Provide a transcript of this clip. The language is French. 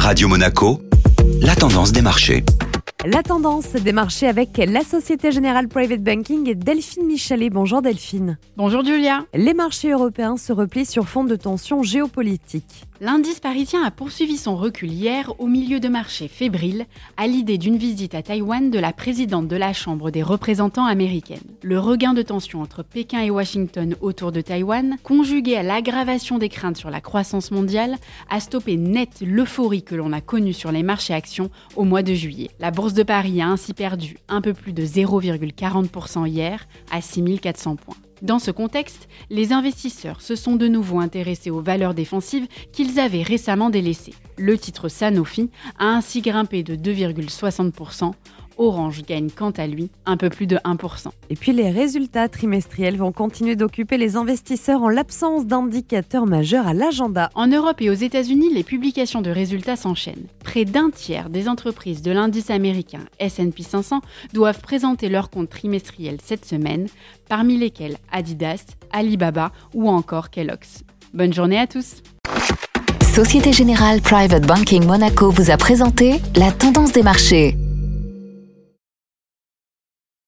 Radio Monaco, la tendance des marchés. La tendance des marchés avec la Société Générale Private Banking et Delphine Michalet. Bonjour Delphine. Bonjour Julia. Les marchés européens se replient sur fond de tensions géopolitiques. L'indice parisien a poursuivi son recul hier au milieu de marchés fébriles à l'idée d'une visite à Taïwan de la présidente de la Chambre des représentants américaine. Le regain de tension entre Pékin et Washington autour de Taïwan, conjugué à l'aggravation des craintes sur la croissance mondiale, a stoppé net l'euphorie que l'on a connue sur les marchés actions au mois de juillet. La bourse de Paris a ainsi perdu un peu plus de 0,40% hier à 6400 points. Dans ce contexte, les investisseurs se sont de nouveau intéressés aux valeurs défensives qu'ils avaient récemment délaissées. Le titre Sanofi a ainsi grimpé de 2,60%. Orange gagne quant à lui un peu plus de 1%. Et puis les résultats trimestriels vont continuer d'occuper les investisseurs en l'absence d'indicateurs majeurs à l'agenda. En Europe et aux États-Unis, les publications de résultats s'enchaînent. Près d'un tiers des entreprises de l'indice américain S&P 500 doivent présenter leurs comptes trimestriels cette semaine, parmi lesquels Adidas, Alibaba ou encore Kellogg's. Bonne journée à tous. Société Générale Private Banking Monaco vous a présenté la tendance des marchés.